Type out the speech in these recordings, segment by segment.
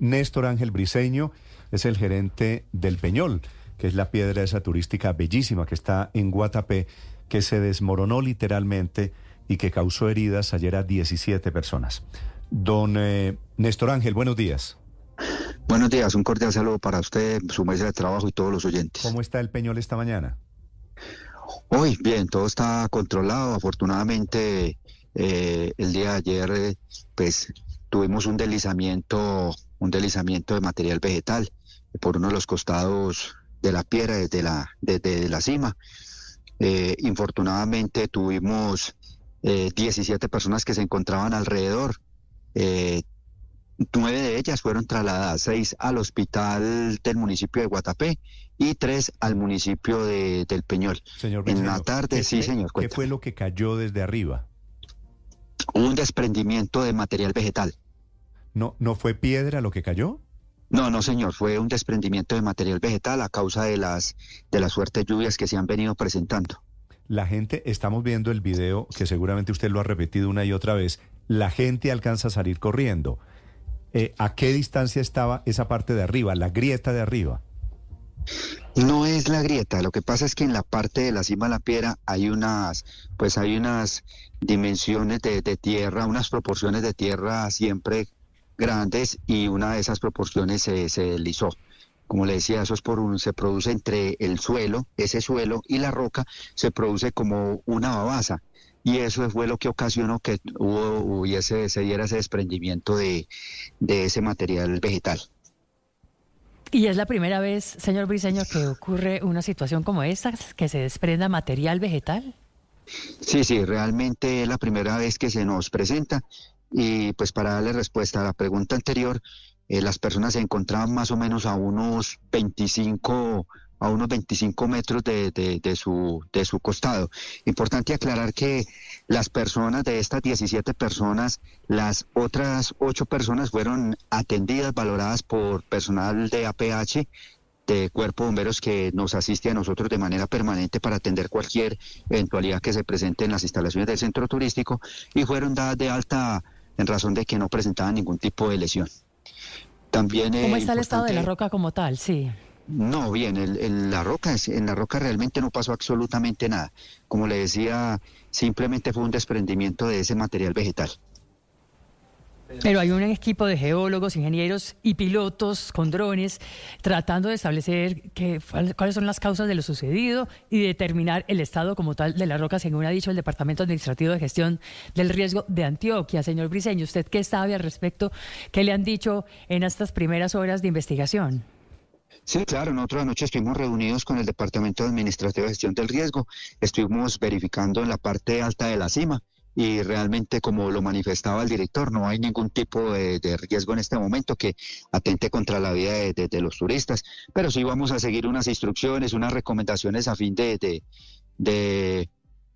Néstor Ángel Briseño es el gerente del Peñol, que es la piedra esa turística bellísima que está en Guatapé, que se desmoronó literalmente y que causó heridas ayer a 17 personas. Don eh, Néstor Ángel, buenos días. Buenos días, un cordial saludo para usted, su mesa de trabajo y todos los oyentes. ¿Cómo está el Peñol esta mañana? Hoy, bien, todo está controlado. Afortunadamente, eh, el día de ayer, eh, pues, tuvimos un deslizamiento, un deslizamiento de material vegetal por uno de los costados de la piedra desde la, desde la cima. Eh, infortunadamente, tuvimos 17 personas que se encontraban alrededor. Nueve de ellas fueron trasladadas, seis al hospital del municipio de Guatapé y tres al municipio de, del Peñol. Señor en la tarde, ¿qué sí, señor. ¿Qué cuéntame. fue lo que cayó desde arriba? Un desprendimiento de material vegetal. ¿No, ¿No fue piedra lo que cayó? No, no, señor, fue un desprendimiento de material vegetal a causa de las, de las fuertes lluvias que se han venido presentando. La gente, estamos viendo el video que seguramente usted lo ha repetido una y otra vez, la gente alcanza a salir corriendo. Eh, ¿A qué distancia estaba esa parte de arriba, la grieta de arriba? No es la grieta, lo que pasa es que en la parte de la cima de la piedra hay unas, pues hay unas dimensiones de, de tierra, unas proporciones de tierra siempre grandes y una de esas proporciones se, se deslizó. Como le decía, eso es por un, se produce entre el suelo, ese suelo y la roca, se produce como una babasa. Y eso fue lo que ocasionó que hubo, hubiese, se diera ese desprendimiento de, de ese material vegetal. Y es la primera vez, señor Briceño, que ocurre una situación como esta, que se desprenda material vegetal. Sí, sí, realmente es la primera vez que se nos presenta y pues para darle respuesta a la pregunta anterior, eh, las personas se encontraban más o menos a unos 25 a unos 25 metros de, de- su, de su costado. Importante aclarar que las personas de estas 17 personas, las otras 8 personas fueron atendidas, valoradas por personal de APH, de Cuerpo Bomberos que nos asiste a nosotros de manera permanente para atender cualquier eventualidad que se presente en las instalaciones del centro turístico y fueron dadas de alta en razón de que no presentaban ningún tipo de lesión. También eh, ¿Cómo está el estado de la roca como tal? Sí. no, bien, el- el- la roca, en la roca realmente no pasó absolutamente nada. Como le decía, simplemente fue un desprendimiento de ese material vegetal. Pero hay un equipo de geólogos, ingenieros y pilotos con drones tratando de establecer que- cuáles son las causas de lo sucedido y determinar el estado como tal de la roca, según ha dicho el Departamento Administrativo de Gestión del Riesgo de Antioquia. Señor Briceño, ¿usted qué sabe al respecto? ¿Qué le han dicho en estas primeras horas de investigación? Sí, claro, nosotros anoche estuvimos reunidos con el Departamento Administrativo de Gestión del Riesgo, estuvimos verificando en la parte alta de la cima y realmente, como lo manifestaba el director, no hay ningún tipo de, riesgo en este momento que atente contra la vida de, los turistas, pero sí vamos a seguir unas instrucciones, unas recomendaciones a fin de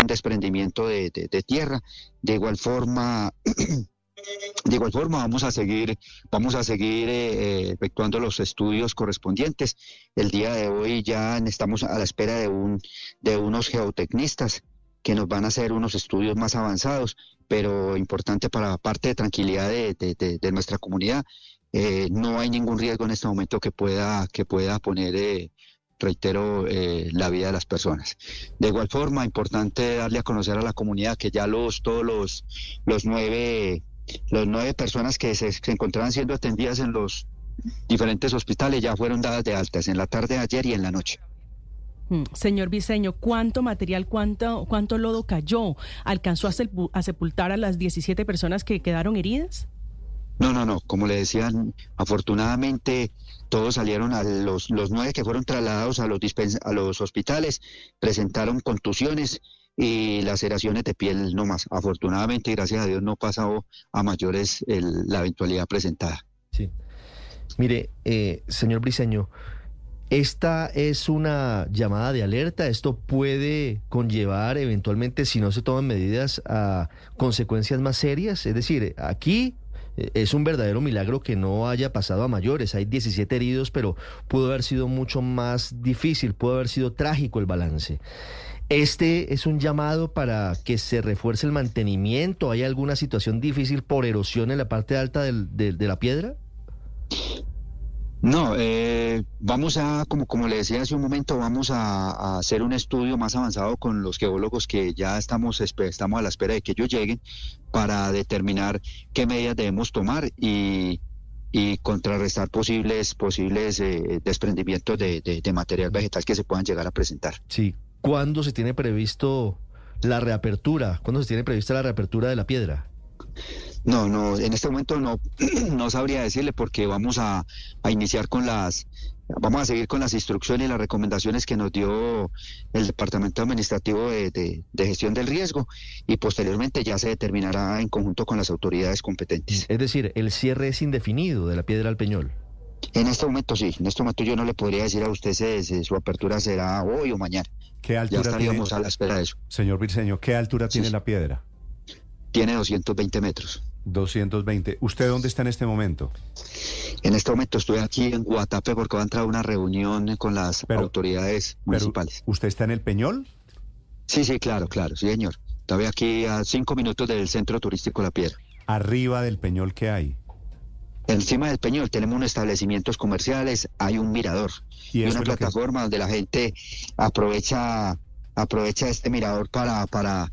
un desprendimiento de, de- de tierra. De igual forma, de igual forma vamos a seguir, vamos a seguir eh, eh, efectuando los estudios correspondientes. El día de hoy ya estamos a la espera de un, de unos geotecnistas que nos van a hacer unos estudios más avanzados, pero importante para parte de tranquilidad de, de- de- nuestra comunidad. eh, no hay ningún riesgo en este momento que pueda, que pueda poner, eh, reitero, eh, la vida de las personas. De igual forma, importante darle a conocer a la comunidad que ya los, todos los, los nueve, las nueve personas que se, se encontraban siendo atendidas en los diferentes hospitales ya fueron dadas de altas en la tarde de ayer y en la noche. Mm, Señor Briseño, ¿cuánto material, cuánto, cuánto lodo cayó? ¿Alcanzó a sepultar a las 17 personas que quedaron heridas? No, no, no. Como le decían, afortunadamente todos salieron a los, nueve que fueron trasladados a los, a los hospitales, presentaron contusiones y laceraciones de piel no más. Afortunadamente, gracias a Dios, no pasó a mayores la eventualidad presentada. Sí. Mire, eh, señor Briseño, esta es una llamada de alerta. Esto puede conllevar eventualmente, si no se toman medidas, a consecuencias más serias. Es decir, aquí es un verdadero milagro que no haya pasado a mayores. Hay 17 heridos, pero pudo haber sido mucho más difícil, pudo haber sido trágico el balance. Este es un llamado para que se refuerce el mantenimiento. ¿Hay alguna situación difícil por erosión en la parte alta de la piedra? No, eh, vamos a, como, como le decía hace un momento, vamos a, hacer un estudio más avanzado con los geólogos que ya estamos, estamos a la espera de que ellos lleguen para determinar qué medidas debemos tomar y, y contrarrestar posibles, posibles eh, desprendimientos de, de- de material vegetal que se puedan llegar a presentar. Sí. ¿Cuándo se tiene previsto la reapertura? ¿Cuándo se tiene prevista la reapertura de la piedra? No, no, en este momento no, no sabría decirle porque vamos a, a iniciar con las, vamos a seguir con las instrucciones y las recomendaciones que nos dio el Departamento Administrativo de, de- de Gestión del Riesgo y posteriormente ya se determinará en conjunto con las autoridades competentes. Es decir, el cierre es indefinido de la piedra al Peñol. En este momento sí, en este momento yo no le podría decir a usted si, si su apertura será hoy o mañana. ¿Qué Ya altura tiene, estaríamos a la espera de eso. señor Briceño, qué altura tiene la piedra? Tiene 220 metros. 220. ¿Usted dónde está en este momento? En este momento estoy aquí en Guatape porque va a entrar una reunión con las Pero- autoridades Pero, municipales. ¿Usted está en el Peñol? Sí, sí, claro, claro, sí, señor. Estoy aquí a cinco minutos del centro turístico La Piedra. Arriba del Peñol, ¿qué hay? Encima del Peñol tenemos unos establecimientos comerciales, hay un mirador Y y, una que- plataforma donde la gente aprovecha, aprovecha este mirador para, para